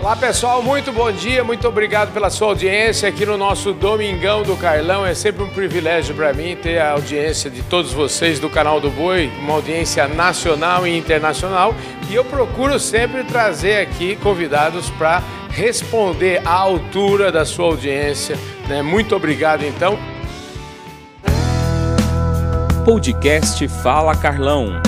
Olá pessoal, muito bom dia, muito obrigado pela sua audiência aqui no nosso Domingão do Carlão. É sempre um privilégio para mim ter a audiência de todos vocês do canal do Boi, uma audiência nacional e internacional. E eu procuro sempre trazer aqui convidados para responder à altura da sua audiência. Né? Muito obrigado então. Podcast Fala Carlão.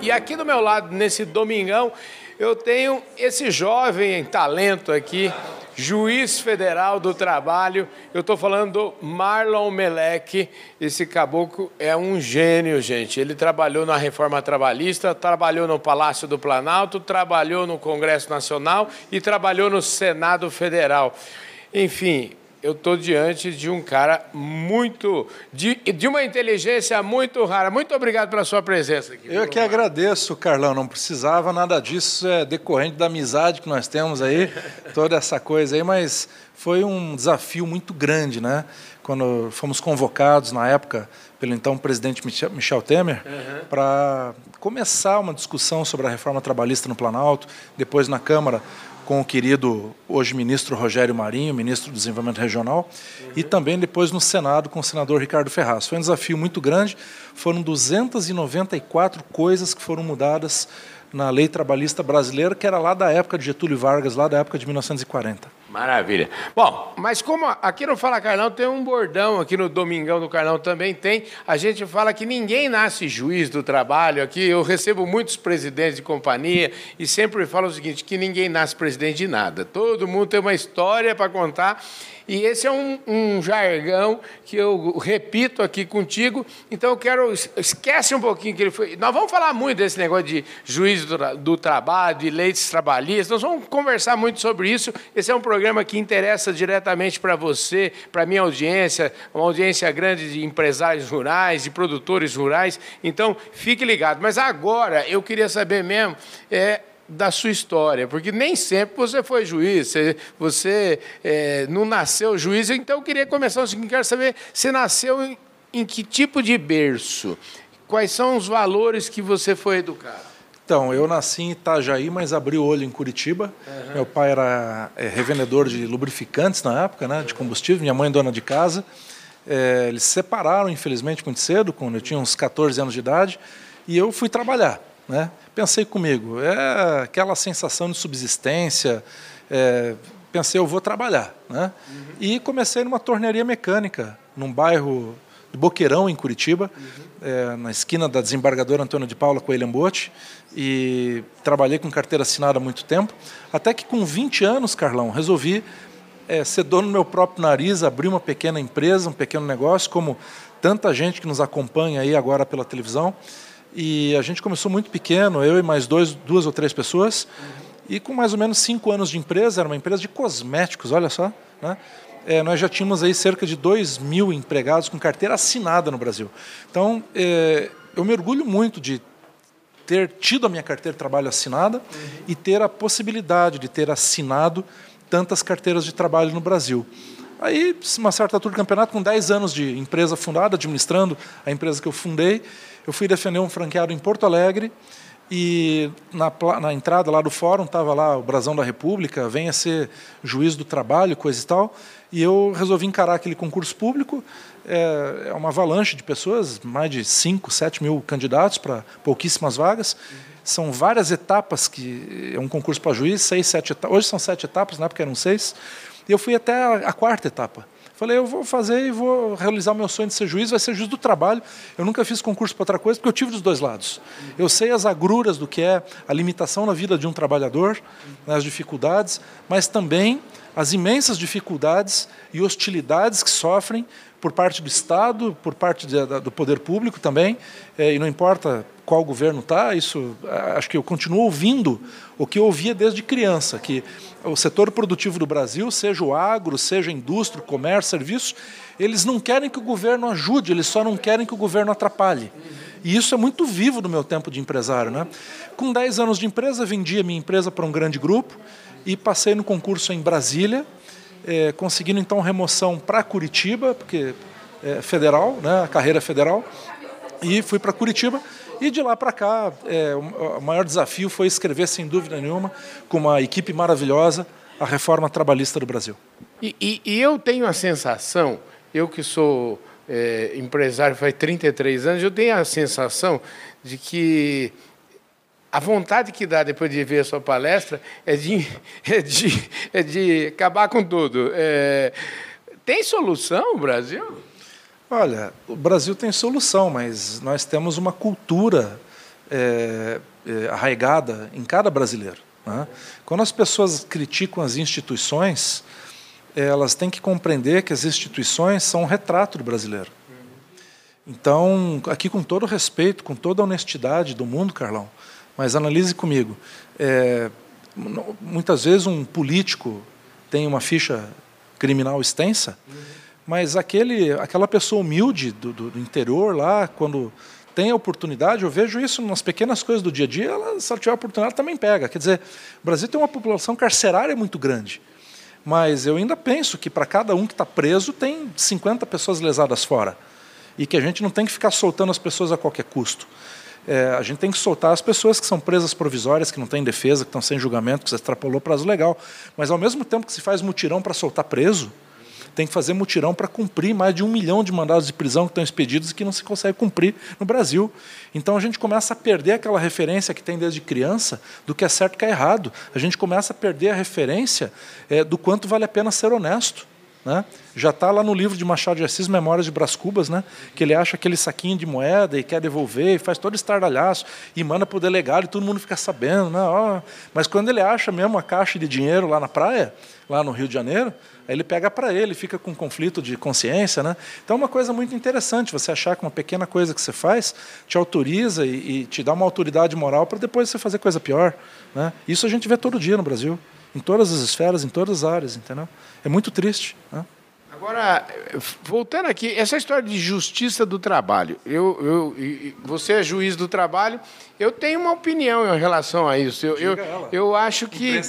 E aqui do meu lado, nesse domingão, eu tenho esse jovem talento aqui, juiz federal do trabalho. Eu estou falando do Marlon Meleque. Esse caboclo é um gênio, gente. Ele trabalhou na reforma trabalhista, trabalhou no Palácio do Planalto, trabalhou no Congresso Nacional e trabalhou no Senado Federal. Enfim, eu estou diante de um cara muito. De, de uma inteligência muito rara. Muito obrigado pela sua presença aqui. Eu que agradeço, Carlão. Não precisava nada disso, é decorrente da amizade que nós temos aí, toda essa coisa aí, mas foi um desafio muito grande, né? Quando fomos convocados na época pelo então presidente Michel Temer uhum. para começar uma discussão sobre a reforma trabalhista no Planalto, depois na Câmara com o querido, hoje ministro Rogério Marinho, ministro do Desenvolvimento Regional, uhum. e também depois no Senado com o senador Ricardo Ferraz. Foi um desafio muito grande, foram 294 coisas que foram mudadas na lei trabalhista brasileira, que era lá da época de Getúlio Vargas, lá da época de 1940. Maravilha. Bom, mas como aqui no Fala Carlão tem um bordão, aqui no Domingão do Carlão também tem, a gente fala que ninguém nasce juiz do trabalho. Aqui eu recebo muitos presidentes de companhia e sempre falo o seguinte, que ninguém nasce presidente de nada. Todo mundo tem uma história para contar e esse é um, um, jargão que eu repito aqui contigo. Então eu quero. Esquece um pouquinho que ele foi. Nós vamos falar muito desse negócio de juiz do, do trabalho, de leis trabalhistas. Nós vamos conversar muito sobre isso. Esse é um programa que interessa diretamente para você, para minha audiência, uma audiência grande de empresários rurais, de produtores rurais. Então fique ligado. Mas agora eu queria saber mesmo. É, da sua história, porque nem sempre você foi juiz, você, você é, não nasceu juiz, então eu queria começar o seguinte, quero saber, você nasceu em, em que tipo de berço? Quais são os valores que você foi educado? Então, eu nasci em Itajaí, mas abri o olho em Curitiba. Uhum. Meu pai era é, revendedor de lubrificantes na época, né, de combustível, minha mãe dona de casa. É, eles se separaram, infelizmente, muito cedo, quando eu tinha uns 14 anos de idade, e eu fui trabalhar. Né? Pensei comigo, é aquela sensação de subsistência. É, pensei, eu vou trabalhar. Né? Uhum. E comecei numa tornearia mecânica, num bairro de Boqueirão, em Curitiba, uhum. é, na esquina da desembargadora Antônio de Paula com William Bote, e trabalhei com carteira assinada há muito tempo, até que com 20 anos, Carlão, resolvi é, ser dono do meu próprio nariz, abrir uma pequena empresa, um pequeno negócio, como tanta gente que nos acompanha aí agora pela televisão, e a gente começou muito pequeno, eu e mais dois, duas ou três pessoas, uhum. e com mais ou menos cinco anos de empresa, era uma empresa de cosméticos, olha só. Né? É, nós já tínhamos aí cerca de 2 mil empregados com carteira assinada no Brasil. Então, é, eu me orgulho muito de ter tido a minha carteira de trabalho assinada uhum. e ter a possibilidade de ter assinado tantas carteiras de trabalho no Brasil. Aí, uma certa altura do campeonato, com 10 anos de empresa fundada, administrando a empresa que eu fundei, eu fui defender um franqueado em Porto Alegre e na, na entrada lá do fórum estava lá o brasão da República, venha ser juiz do trabalho, coisa e tal. E eu resolvi encarar aquele concurso público. É, é uma avalanche de pessoas, mais de 5, 7 mil candidatos para pouquíssimas vagas. São várias etapas que é um concurso para juiz, seis, sete etapas. Hoje são sete etapas, na época eram seis. E eu fui até a, a quarta etapa. Falei, eu vou fazer e vou realizar meu sonho de ser juiz, vai ser juiz do trabalho. Eu nunca fiz concurso para outra coisa, porque eu tive dos dois lados. Eu sei as agruras do que é a limitação na vida de um trabalhador, né, as dificuldades, mas também as imensas dificuldades e hostilidades que sofrem por parte do Estado, por parte de, do poder público também, é, e não importa qual governo está, isso acho que eu continuo ouvindo o que eu ouvia desde criança, que o setor produtivo do Brasil, seja o agro, seja a indústria, comércio, serviços, eles não querem que o governo ajude, eles só não querem que o governo atrapalhe. E isso é muito vivo no meu tempo de empresário. Né? Com 10 anos de empresa, vendi a minha empresa para um grande grupo e passei no concurso em Brasília, é, conseguindo então remoção para Curitiba, porque é federal, né, a carreira é federal, e fui para Curitiba E de lá para cá, é, o maior desafio foi escrever, sem dúvida nenhuma, com uma equipe maravilhosa, a reforma trabalhista do Brasil. E, e, e eu tenho a sensação, eu que sou é, empresário faz 33 anos, eu tenho a sensação de que a vontade que dá depois de ver a sua palestra é de, é de, é de acabar com tudo. É, tem solução, Brasil? Olha, o Brasil tem solução, mas nós temos uma cultura é, é, arraigada em cada brasileiro. Né? Quando as pessoas criticam as instituições, elas têm que compreender que as instituições são um retrato do brasileiro. Então, aqui com todo o respeito, com toda a honestidade do mundo, Carlão, mas analise comigo. É, muitas vezes um político tem uma ficha criminal extensa, mas aquele, aquela pessoa humilde do, do, do, interior lá, quando tem a oportunidade, eu vejo isso nas pequenas coisas do dia a dia, ela, se ela tiver a oportunidade, também pega. Quer dizer, o Brasil tem uma população carcerária muito grande, mas eu ainda penso que para cada um que está preso tem 50 pessoas lesadas fora, e que a gente não tem que ficar soltando as pessoas a qualquer custo. É, a gente tem que soltar as pessoas que são presas provisórias, que não têm defesa, que estão sem julgamento, que se extrapolou prazo legal. Mas, ao mesmo tempo que se faz mutirão para soltar preso, tem que fazer mutirão para cumprir mais de um milhão de mandados de prisão que estão expedidos e que não se consegue cumprir no Brasil. Então a gente começa a perder aquela referência que tem desde criança do que é certo e que é errado. A gente começa a perder a referência é, do quanto vale a pena ser honesto. Né? Já está lá no livro de Machado de Assis, Memórias de Brás Cubas, né? que ele acha aquele saquinho de moeda e quer devolver, e faz todo estardalhaço, e manda para o delegado e todo mundo fica sabendo. Né? Oh, mas quando ele acha mesmo a caixa de dinheiro lá na praia, lá no Rio de Janeiro, aí ele pega para ele, fica com um conflito de consciência. Né? Então é uma coisa muito interessante você achar que uma pequena coisa que você faz te autoriza e, e te dá uma autoridade moral para depois você fazer coisa pior. Né? Isso a gente vê todo dia no Brasil em todas as esferas, em todas as áreas, entendeu? É muito triste. Né? Agora, voltando aqui, essa história de justiça do trabalho, eu, eu, você é juiz do trabalho, eu tenho uma opinião em relação a isso. Eu, eu, eu acho que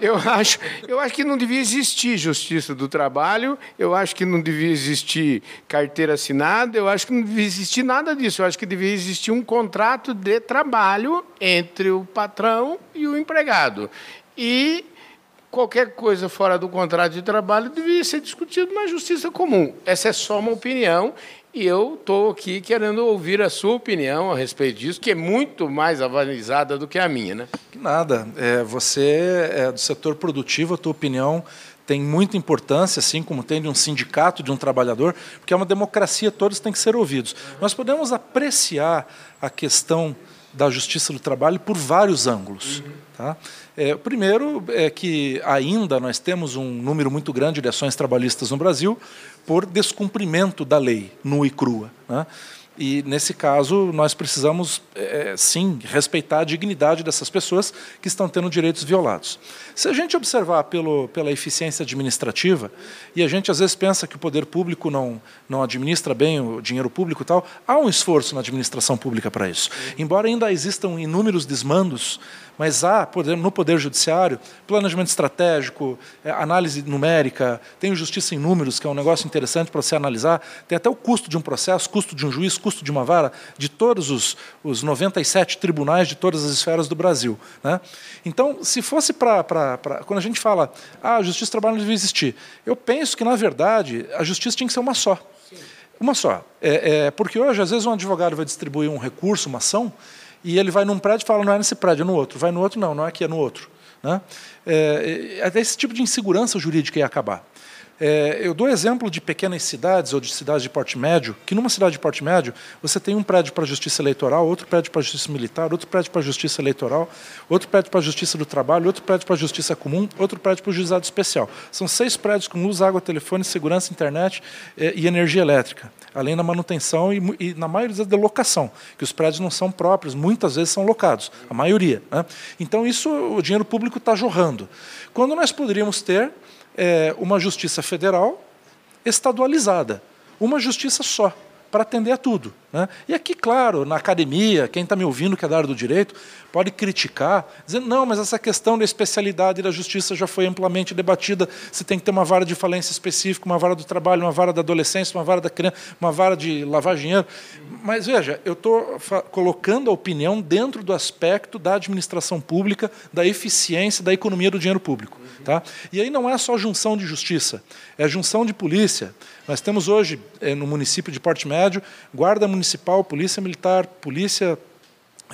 eu acho, eu acho que não devia existir justiça do trabalho. Eu acho que não devia existir carteira assinada. Eu acho que não devia existir nada disso. Eu acho que devia existir um contrato de trabalho entre o patrão e o empregado. E qualquer coisa fora do contrato de trabalho devia ser discutido na justiça comum. Essa é só uma opinião e eu estou aqui querendo ouvir a sua opinião a respeito disso, que é muito mais avalizada do que a minha, né? Nada. É, você é do setor produtivo, a tua opinião tem muita importância, assim como tem de um sindicato, de um trabalhador, porque é uma democracia, todos têm que ser ouvidos. Nós podemos apreciar a questão da justiça do trabalho por vários ângulos. Uhum. Tá? É, o primeiro é que ainda nós temos um número muito grande de ações trabalhistas no Brasil por descumprimento da lei, nua e crua. Né? E, nesse caso, nós precisamos, é, sim, respeitar a dignidade dessas pessoas que estão tendo direitos violados. Se a gente observar pelo, pela eficiência administrativa, e a gente às vezes pensa que o poder público não, não administra bem o dinheiro público e tal, há um esforço na administração pública para isso. Embora ainda existam inúmeros desmandos mas há no Poder Judiciário planejamento estratégico, é, análise numérica, tem justiça em números, que é um negócio interessante para você analisar, tem até o custo de um processo, custo de um juiz, custo de uma vara, de todos os, os 97 tribunais de todas as esferas do Brasil. Né? Então, se fosse para. Quando a gente fala, ah, a justiça do trabalho não devia existir, eu penso que, na verdade, a justiça tinha que ser uma só. Uma só. É, é, porque hoje, às vezes, um advogado vai distribuir um recurso, uma ação, e ele vai num prédio e fala, não é nesse prédio, é no outro. Vai no outro, não, não é aqui, é no outro. Né? É, até esse tipo de insegurança jurídica ia acabar. É, eu dou exemplo de pequenas cidades ou de cidades de porte médio, que numa cidade de porte médio você tem um prédio para a justiça eleitoral, outro prédio para a justiça militar, outro prédio para a justiça eleitoral, outro prédio para a justiça do trabalho, outro prédio para a justiça comum, outro prédio para o juizado especial. São seis prédios com luz, água, telefone, segurança, internet é, e energia elétrica, além da manutenção e, e na maioria da locação, que os prédios não são próprios, muitas vezes são locados, a maioria. Né? Então isso o dinheiro público está jorrando. Quando nós poderíamos ter é, uma justiça federal estadualizada, uma justiça só, para atender a tudo. Né? E aqui, claro, na academia, quem está me ouvindo que é da área do direito, pode criticar, dizendo, não, mas essa questão da especialidade da justiça já foi amplamente debatida, você tem que ter uma vara de falência específica, uma vara do trabalho, uma vara da adolescência, uma vara da criança, uma vara de lavar dinheiro. Mas veja, eu estou colocando a opinião dentro do aspecto da administração pública, da eficiência, da economia do dinheiro público. Tá? E aí não é só junção de justiça, é junção de polícia. Nós temos hoje, eh, no município de Porto Médio, Guarda Municipal, Polícia Militar, Polícia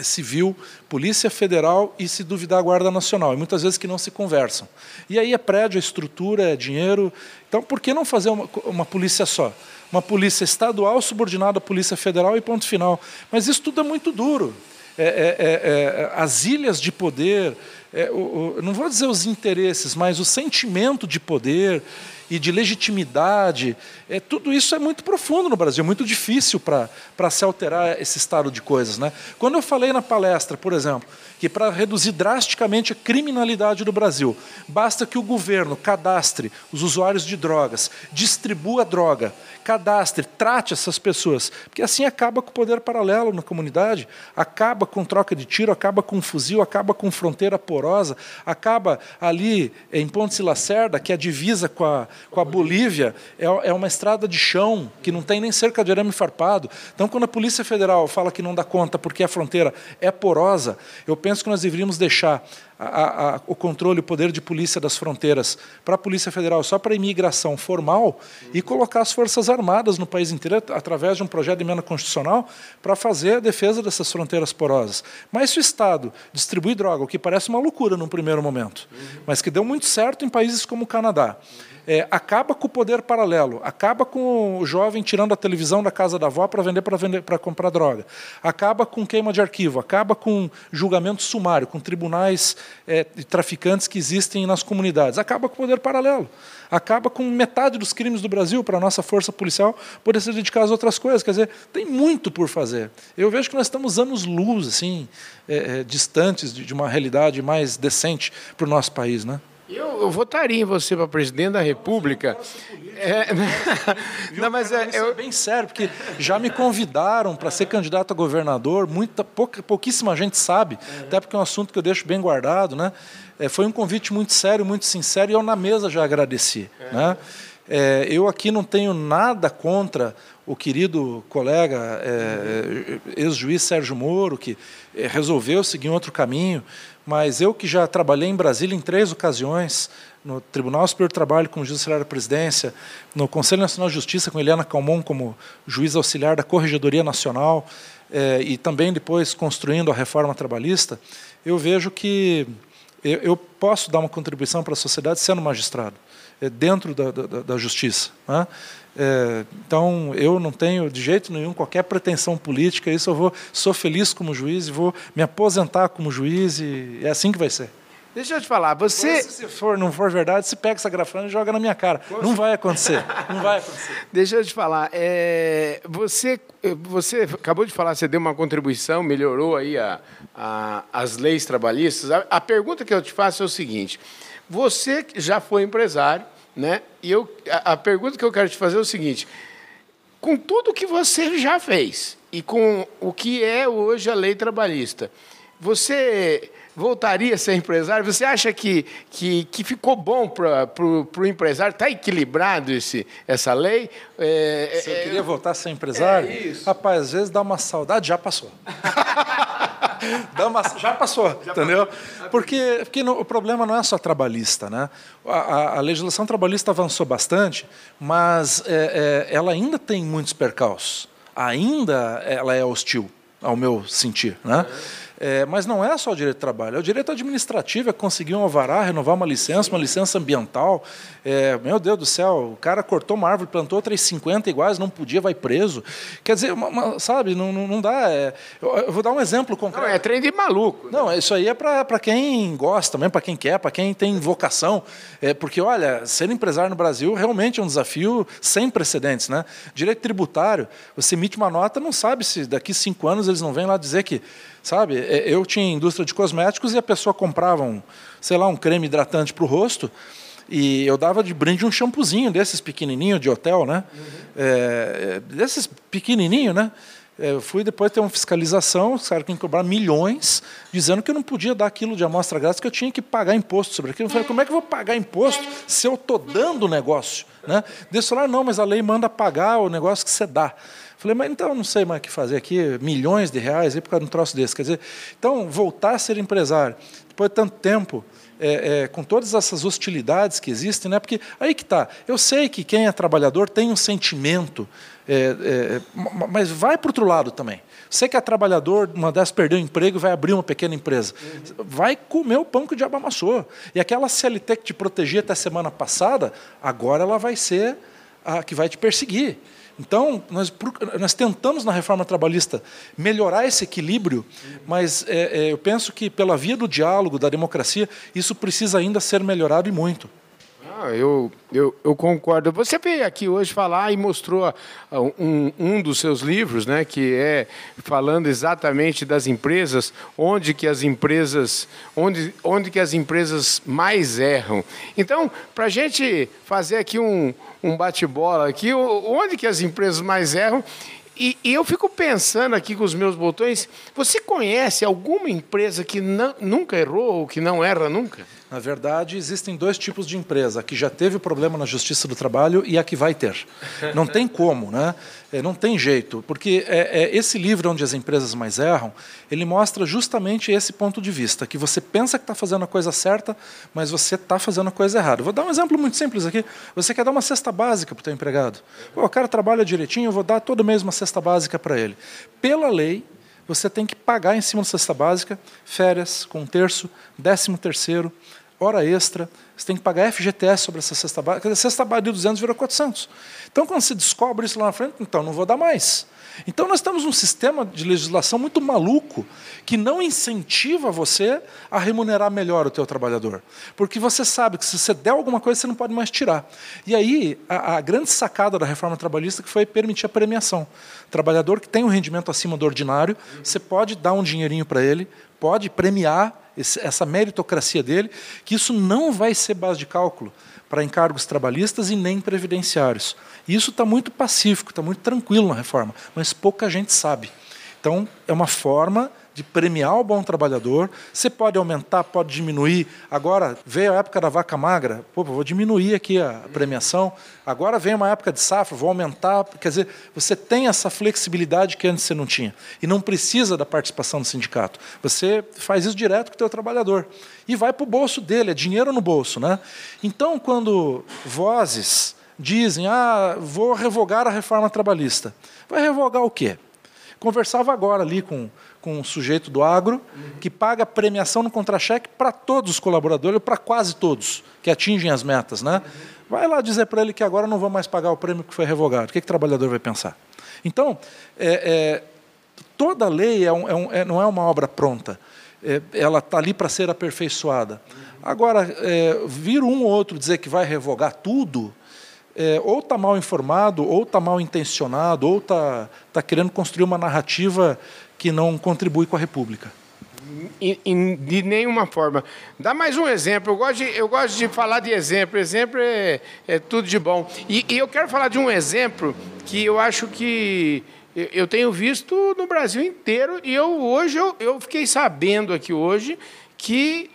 Civil, Polícia Federal e, se duvidar, Guarda Nacional. E muitas vezes que não se conversam. E aí é prédio, é estrutura, é dinheiro. Então, por que não fazer uma, uma polícia só? Uma polícia estadual subordinada à Polícia Federal e ponto final. Mas isso tudo é muito duro. É, é, é, é as ilhas de poder, é, o, o, não vou dizer os interesses, mas o sentimento de poder e de legitimidade, é, tudo isso é muito profundo no Brasil, muito difícil para se alterar esse estado de coisas. Né? Quando eu falei na palestra, por exemplo, que para reduzir drasticamente a criminalidade do Brasil, basta que o governo cadastre os usuários de drogas, distribua droga, cadastre, trate essas pessoas, porque assim acaba com o poder paralelo na comunidade, acaba com troca de tiro, acaba com fuzil, acaba com fronteira porosa, acaba ali em Ponte Lacerda, que é a divisa com a, com a Bolívia, é, é uma estrada de chão que não tem nem cerca de arame farpado. Então, quando a Polícia Federal fala que não dá conta porque a fronteira é porosa, eu penso que nós deveríamos deixar a, a, o controle, o poder de polícia das fronteiras para a Polícia Federal só para a imigração formal e colocar as Forças Armadas no país inteiro através de um projeto de emenda constitucional para fazer a defesa dessas fronteiras porosas. Mas se o Estado distribui droga, o que parece uma loucura num primeiro momento, mas que deu muito certo em países como o Canadá, é, acaba com o poder paralelo, acaba com o jovem tirando a televisão da casa da avó para vender para vender para comprar droga, acaba com queima de arquivo, acaba com julgamento sumário, com tribunais é, de traficantes que existem nas comunidades, acaba com o poder paralelo, acaba com metade dos crimes do Brasil para a nossa força policial poder se dedicar às outras coisas. Quer dizer, tem muito por fazer. Eu vejo que nós estamos anos luz, assim, é, é distantes de, de uma realidade mais decente para o nosso país, né? Eu, eu, votaria em você para presidente da República. É, não, mas é, eu... bem sério, porque já me convidaram para ser candidato a governador, muita, pouca, pouquíssima gente sabe, uhum. até porque é um assunto que eu deixo bem guardado. Né? É, foi um convite muito sério, muito sincero, e eu na mesa já agradeci. Uhum. Né? É, eu aqui não tenho nada contra o querido colega é, ex-juiz Sérgio Moro, que é, resolveu seguir um outro caminho mas eu que já trabalhei em Brasília em três ocasiões, no Tribunal Superior do Trabalho como juiz auxiliar da presidência, no Conselho Nacional de Justiça com Eliana Calmon como juiz auxiliar da Corregedoria Nacional eh, e também depois construindo a reforma trabalhista, eu vejo que eu, eu posso dar uma contribuição para a sociedade sendo magistrado, dentro da, da, da justiça. Né? É, então, eu não tenho de jeito nenhum qualquer pretensão política, isso eu vou, sou feliz como juiz e vou me aposentar como juiz e é assim que vai ser. Deixa eu te falar, você. Se for, não for verdade, você pega essa grafana e joga na minha cara. Poxa. Não vai acontecer. Não vai acontecer. Deixa eu te falar, é, você, você acabou de falar, você deu uma contribuição, melhorou aí a, a as leis trabalhistas. A, a pergunta que eu te faço é o seguinte: você já foi empresário, né? E eu, a, a pergunta que eu quero te fazer é o seguinte: com tudo que você já fez e com o que é hoje a lei trabalhista, você voltaria a ser empresário? Você acha que, que, que ficou bom para o empresário? Está equilibrado esse, essa lei? É, Você é, queria voltar a ser empresário? É isso. Rapaz, às vezes dá uma saudade, já passou. dá uma, já passou, já entendeu? Passou. Porque, porque no, o problema não é só trabalhista. Né? A, a, a legislação trabalhista avançou bastante, mas é, é, ela ainda tem muitos percalços. Ainda ela é hostil, ao meu sentir. Né? É, mas não é só o direito de trabalho, é o direito administrativo, é conseguir um alvará, renovar uma licença, uma licença ambiental. É, meu Deus do céu, o cara cortou uma árvore, plantou outras 50 iguais, não podia, vai preso. Quer dizer, uma, uma, sabe, não, não, não dá. É, eu, eu, vou dar um exemplo concreto. Não, é trem de maluco. Né? Não, isso aí é para quem gosta mesmo, para quem quer, para quem tem vocação. É, porque, olha, ser empresário no Brasil realmente é um desafio sem precedentes. Né? Direito tributário, você emite uma nota, não sabe se daqui cinco anos eles não vêm lá dizer que Sabe? É, eu tinha indústria de cosméticos e a pessoa comprava um, sei lá, um creme hidratante para o rosto e eu dava de brinde um shampoozinho desses pequenininho de hotel, né? Uhum. É, desses pequenininho, né? É, eu fui depois ter uma fiscalização, os caras queriam cobrar milhões, dizendo que eu não podia dar aquilo de amostra grátis, que eu tinha que pagar imposto sobre aquilo. Eu falei, como é que eu vou pagar imposto se eu estou dando o negócio? Né? Eles falaram, não, mas a lei manda pagar o negócio que você dá. Falei, mas então não sei mais o que fazer aqui, milhões de reais aí por causa de um troço desse. Quer dizer, então, voltar a ser empresário, depois de tanto tempo, é, é, com todas essas hostilidades que existem, né? porque aí que está. Eu sei que quem é trabalhador tem um sentimento, é, é mas vai para o outro lado também. Você que é trabalhador, uma dessas perdeu o emprego e vai abrir uma pequena empresa. Uhum. Vai comer o pão que o diabo amassou. E aquela CLT que te protegia até semana passada, agora ela vai ser a que vai te perseguir. Então, nós, nós tentamos na reforma trabalhista melhorar esse equilíbrio, mas é, é, eu penso que pela via do diálogo, da democracia, isso precisa ainda ser melhorado e muito. Ah, eu, eu, eu, concordo. Você veio aqui hoje falar e mostrou ah, um, um dos seus livros, né, que é falando exatamente das empresas, onde que as empresas, onde, onde que as empresas mais erram. Então, para a gente fazer aqui um, um bate-bola aqui, onde que as empresas mais erram e, e, eu fico pensando aqui com os meus botões, você conhece alguma empresa que não, nunca errou ou que não erra nunca? Na verdade, existem dois tipos de empresa: a que já teve problema na Justiça do Trabalho e a que vai ter. Não tem como, né? É, não tem jeito, porque é, é, esse livro onde as empresas mais erram, ele mostra justamente esse ponto de vista, que você pensa que está fazendo a coisa certa, mas você está fazendo a coisa errada. Vou dar um exemplo muito simples aqui. Você quer dar uma cesta básica para o teu empregado. Pô, o cara trabalha direitinho, eu vou dar todo mês uma cesta básica para ele. Pela lei, você tem que pagar em cima da cesta básica férias com um terço, décimo terceiro, hora extra, você tem que pagar FGTS sobre essa cesta básica. A cesta básica de 200 virou 400. Então, quando você descobre isso lá na frente, então não vou dar mais. Então, nós temos um sistema de legislação muito maluco que não incentiva você a remunerar melhor o teu trabalhador. Porque você sabe que se você der alguma coisa, você não pode mais tirar. E aí, a, a grande sacada da reforma trabalhista que foi permitir a premiação. Trabalhador que tem um rendimento acima do ordinário, você pode dar um dinheirinho para ele, pode premiar essa meritocracia dele, que isso não vai ser base de cálculo para encargos trabalhistas e nem previdenciários. E isso está muito pacífico, está muito tranquilo na reforma, mas pouca gente sabe. Então, é uma forma de premiar o bom trabalhador. Você pode aumentar, pode diminuir. Agora veio a época da vaca magra, pô, vou diminuir aqui a premiação. Agora vem uma época de safra, vou aumentar. Quer dizer, você tem essa flexibilidade que antes você não tinha. E não precisa da participação do sindicato. Você faz isso direto com o teu trabalhador. E vai para o bolso dele, é dinheiro no bolso. Né? Então, quando vozes dizem, ah, vou revogar a reforma trabalhista. Vai revogar o quê? Conversava agora ali com com um sujeito do agro que paga premiação no contra-cheque para todos os colaboradores, para quase todos que atingem as metas. Né? Vai lá dizer para ele que agora não vão mais pagar o prêmio que foi revogado. O que, que o trabalhador vai pensar? Então, é, é, toda lei é um, é um, é, não é uma obra pronta. É, ela está ali para ser aperfeiçoada. Agora, é, vir um ou outro dizer que vai revogar tudo, é, ou está mal informado, ou está mal intencionado, ou está tá querendo construir uma narrativa que não contribui com a República. de nenhuma forma. Dá mais um exemplo. Eu gosto de, eu gosto de falar de exemplo. Exemplo é, é tudo de bom. E, e, eu quero falar de um exemplo que eu acho que eu tenho visto no Brasil inteiro. E eu hoje eu, eu fiquei sabendo aqui hoje que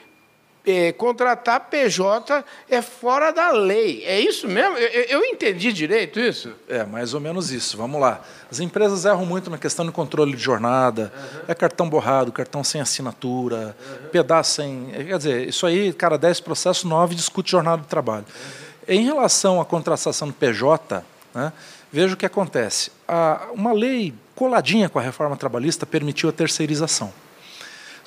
é, contratar PJ é fora da lei. É isso mesmo? Eu, eu, entendi direito isso? É, mais ou menos isso. Vamos lá. As empresas erram muito na questão do controle de jornada. Uhum. É cartão borrado, cartão sem assinatura, uhum. pedaço sem. Quer dizer, isso aí, cara, 10 processos, 9 discute jornada de trabalho. Uhum. Em relação à contratação do PJ, né, veja o que acontece. A, uma lei coladinha com a reforma trabalhista permitiu a terceirização.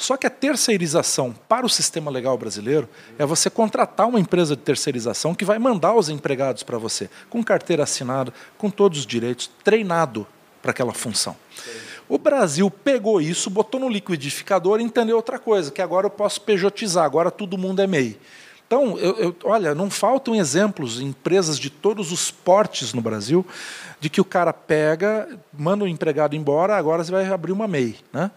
Só que a terceirização para o sistema legal brasileiro é você contratar uma empresa de terceirização que vai mandar os empregados para você, com carteira assinada, com todos os direitos, treinado para aquela função. O Brasil pegou isso, botou no liquidificador e entendeu outra coisa, que agora eu posso pejotizar, agora todo mundo é MEI. Então, eu, eu, olha, não faltam exemplos em empresas de todos os portes no Brasil de que o cara pega, manda o empregado embora, agora você vai abrir uma MEI. Né?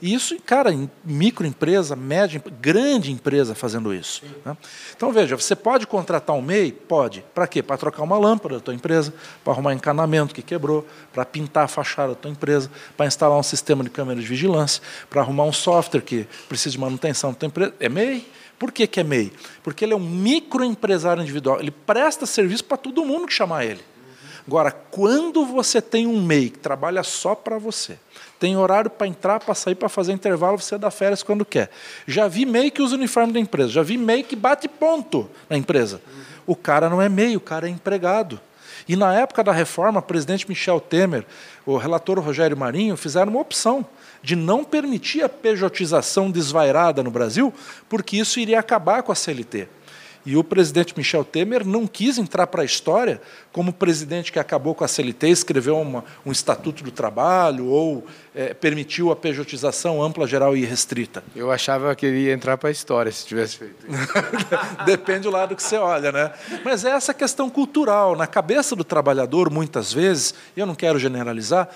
E isso, cara, em microempresa, média, grande empresa fazendo isso. Né? Então, veja, você pode contratar um MEI? Pode. Para quê? Para trocar uma lâmpada da tua empresa, para arrumar encanamento que quebrou, para pintar a fachada da tua empresa, para instalar um sistema de câmera de vigilância, para arrumar um software que precisa de manutenção da tua empresa. É MEI. Por que, que é MEI? Porque ele é um microempresário individual. Ele presta serviço para todo mundo que chamar ele. Agora, quando você tem um MEI que trabalha só para você, tem horário para entrar, para sair, para fazer intervalo, você dá férias quando quer. Já vi MEI que usa o uniforme da empresa, já vi MEI que bate ponto na empresa. O cara não é MEI, o cara é empregado. E na época da reforma, o presidente Michel Temer, o relator Rogério Marinho, fizeram uma opção de não permitir a pejotização desvairada no Brasil, porque isso iria acabar com a CLT. E o presidente Michel Temer não quis entrar para a história como presidente que acabou com a CLT, escreveu uma, um estatuto do trabalho ou é, permitiu a pejotização ampla, geral e restrita. Eu achava que ele ia entrar para a história se tivesse feito isso. Depende do lado que você olha, né? Mas é essa questão cultural. Na cabeça do trabalhador, muitas vezes, eu não quero generalizar,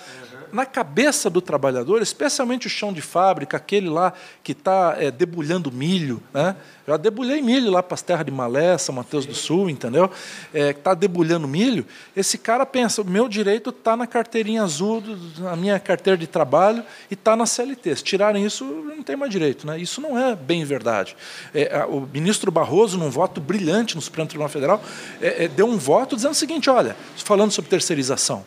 na cabeça do trabalhador, especialmente o chão de fábrica, aquele lá que está é, debulhando milho, né? Já debulhei milho lá para as terras de Malé, São Mateus do Sul, entendeu? É, está debulhando milho. Esse cara pensa: o meu direito está na carteirinha azul, na minha carteira de trabalho e está na CLT. Se tirarem isso, não tem mais direito. Né? Isso não é bem verdade. É, o ministro Barroso, num voto brilhante no Supremo Tribunal Federal, é, é, deu um voto dizendo o seguinte: olha, falando sobre terceirização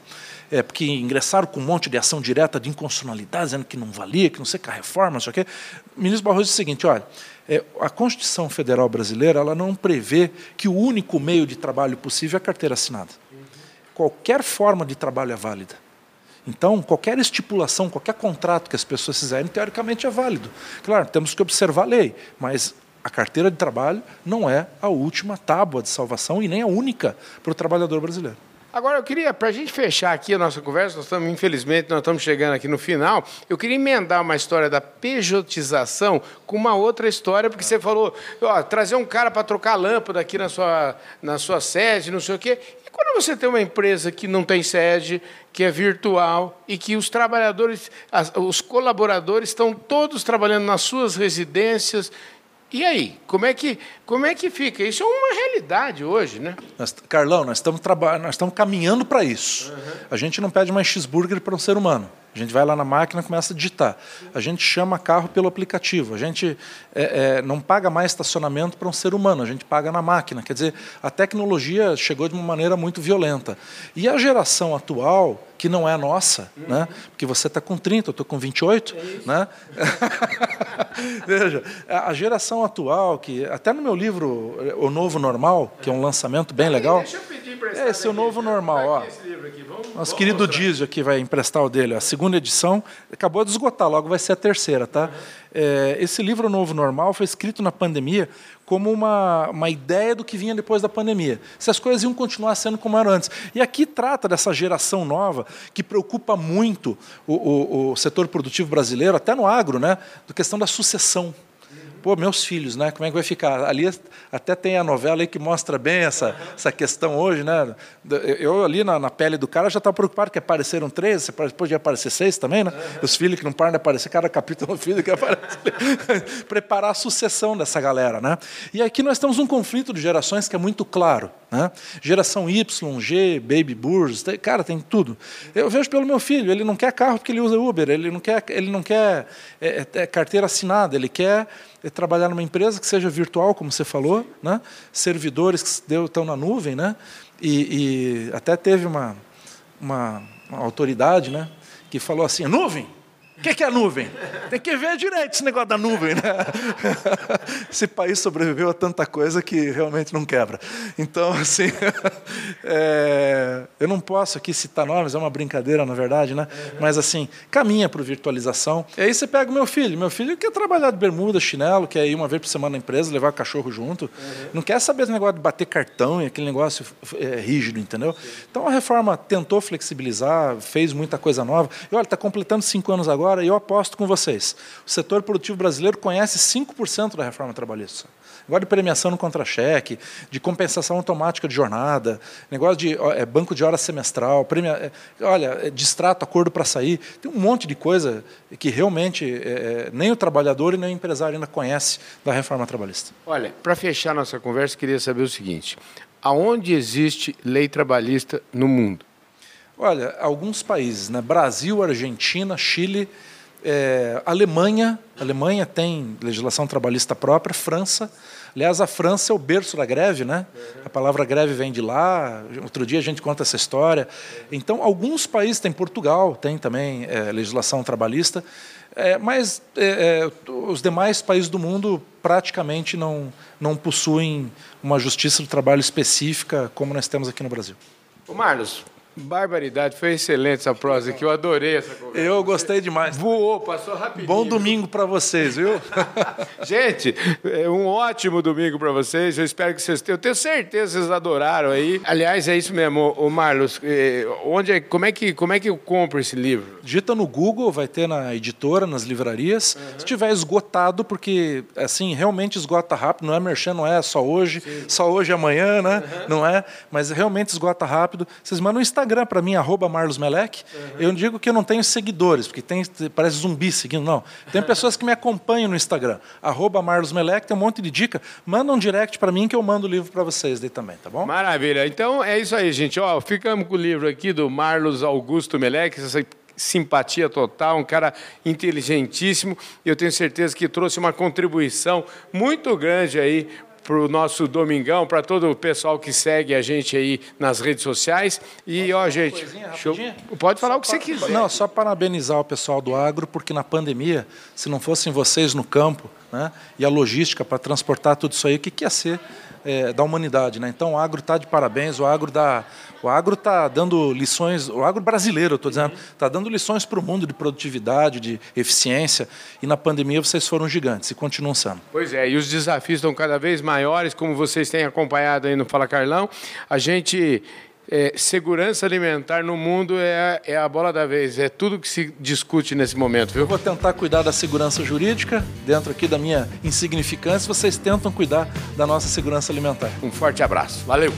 é, porque ingressaram com um monte de ação direta de inconstitucionalidade, dizendo que não valia, que não sei que a reforma, não sei o quê. O ministro Barroso disse o seguinte: olha, é, a Constituição Federal Brasileira ela não prevê que o único meio de trabalho possível é a carteira assinada. Qualquer forma de trabalho é válida. Então, qualquer estipulação, qualquer contrato que as pessoas fizerem, teoricamente é válido. Claro, temos que observar a lei, mas a carteira de trabalho não é a última tábua de salvação e nem a única para o trabalhador brasileiro. Agora, eu queria, para a gente fechar aqui a nossa conversa, nós estamos, infelizmente, nós estamos chegando aqui no final, eu queria emendar uma história da pejotização com uma outra história, porque você falou, ó, trazer um cara para trocar lâmpada aqui na sua, na sua sede, não sei o quê. E quando você tem uma empresa que não tem sede, que é virtual e que os trabalhadores, os colaboradores estão todos trabalhando nas suas residências, e aí, como é que, como é que fica? Isso é uma realidade hoje, né? Nós, Carlão, nós estamos, nós estamos caminhando para isso. Uhum. A gente não pede mais cheeseburger para um ser humano. A gente vai lá na máquina e começa a digitar. A gente chama carro pelo aplicativo. A gente é, é, não paga mais estacionamento para um ser humano, a gente paga na máquina. Quer dizer, a tecnologia chegou de uma maneira muito violenta. E a geração atual, que não é a nossa, uhum. né? porque você está com 30, eu estou com 28. É né? Veja, a geração atual, que até no meu livro O Novo Normal, que é um lançamento bem legal. Deixa eu pedir é, esse é o Novo Normal. Ó. Nosso querido Dizio aqui vai emprestar o dele. A segunda edição acabou de esgotar, logo vai ser a terceira. Tá? É, esse livro Novo Normal foi escrito na pandemia como uma, uma ideia do que vinha depois da pandemia. Se as coisas iam continuar sendo como eram antes. E aqui trata dessa geração nova que preocupa muito o, o, o setor produtivo brasileiro, até no agro, né? da questão da sucessão pô, meus filhos, né? Como é que vai ficar? Ali até tem a novela aí que mostra bem essa, essa questão hoje, né? Eu ali na, na pele do cara já estava preocupado que apareceram três, podia aparecer seis também, né? Os filhos que não param de aparecer, cada capítulo é filho que aparece. Preparar a sucessão dessa galera, né? E aqui nós temos um conflito de gerações que é muito claro. Né? Geração Y, G, Baby Boomers, cara, tem tudo. Eu vejo pelo meu filho, ele não quer carro porque ele usa Uber, ele não quer, ele não quer é, é, carteira assinada, ele quer é trabalhar numa empresa que seja virtual, como você falou, né? servidores que estão na nuvem, né? e, e até teve uma, uma, uma, autoridade né? que falou assim, nuvem? O que, que, é a nuvem? Tem que ver direito esse negócio da nuvem. Né? Esse país sobreviveu a tanta coisa que realmente não quebra. Então, assim, é, eu não posso aqui citar nomes, é uma brincadeira, na verdade, né? mas assim, caminha para a virtualização. E aí você pega o meu filho. Meu filho quer trabalhar de bermuda, chinelo, quer ir uma vez por semana na empresa, levar o cachorro junto. Uhum. Não quer saber esse negócio de bater cartão e aquele negócio é, rígido, entendeu? Então a reforma tentou flexibilizar, fez muita coisa nova. E olha, está completando cinco anos agora agora, e eu aposto com vocês, o setor produtivo brasileiro conhece 5% da reforma trabalhista. Negócio de premiação no contra-cheque, de compensação automática de jornada, negócio de é, banco de hora semestral, premia, é, olha, é, distrato, acordo para sair. Tem um monte de coisa que realmente é, nem o trabalhador e nem o empresário ainda conhece da reforma trabalhista. Olha, para fechar nossa conversa, queria saber o seguinte: aonde existe lei trabalhista no mundo? Olha, alguns países, né? Brasil, Argentina, Chile, é, Alemanha. Alemanha tem legislação trabalhista própria, França. Aliás, a França é o berço da greve, né? A palavra greve vem de lá. Outro dia a gente conta essa história. Então, alguns países, tem Portugal, tem também é, legislação trabalhista, é, mas é, é os demais países do mundo praticamente não, não possuem uma justiça do trabalho específica como nós temos aqui no Brasil. Ô Marlos, Barbaridade, foi excelente essa prosa aqui, eu adorei essa conversa. Eu gostei demais. Voou, passou rapidinho. Bom domingo para vocês, viu? Gente, é um ótimo domingo para vocês. Eu espero que vocês tenham. Eu tenho certeza que vocês adoraram aí. Aliás, é isso mesmo, o Marlos. É, onde é, como, é que, como é que eu compro esse livro? Digita no Google, vai ter na editora, nas livrarias. Uhum. Se tiver esgotado, porque assim, realmente esgota rápido, não é merchan, não é só hoje, Sim. só hoje e amanhã, né? Uhum. Não é, mas realmente esgota rápido. Vocês mandam Instagram Instagram para mim, arroba Marlos Melec. Uhum. Eu digo que eu não tenho seguidores, porque tem, parece zumbi seguindo, não. Tem pessoas que me acompanham no Instagram, arroba Marlos Melec, tem um monte de dica. Manda um direct para mim que eu mando o livro para vocês daí também, tá bom? Maravilha. Então é isso aí, gente. Ó, ficamos com o livro aqui do Marlos Augusto Melec, essa simpatia total, um cara inteligentíssimo. Eu tenho certeza que trouxe uma contribuição muito grande aí para o nosso Domingão, para todo o pessoal que segue a gente aí nas redes sociais. E, ó, gente, show... pode falar só o que você quiser. Não, só parabenizar o pessoal do agro, porque na pandemia, se não fossem vocês no campo, né, e a logística para transportar tudo isso aí, o que, que ia ser é, da humanidade. Né? Então o agro está de parabéns, o agro dá, o agro está dando lições, o agro brasileiro, estou dizendo, está dando lições para o mundo de produtividade, de eficiência, e na pandemia vocês foram gigantes e continuam sendo. Pois é, e os desafios estão cada vez maiores, como vocês têm acompanhado aí no Fala Carlão. A gente é, segurança alimentar no mundo é, é a bola da vez, é tudo que se discute nesse momento, viu? Eu vou tentar cuidar da segurança jurídica, dentro aqui da minha insignificância, vocês tentam cuidar da nossa segurança alimentar. Um forte abraço, valeu!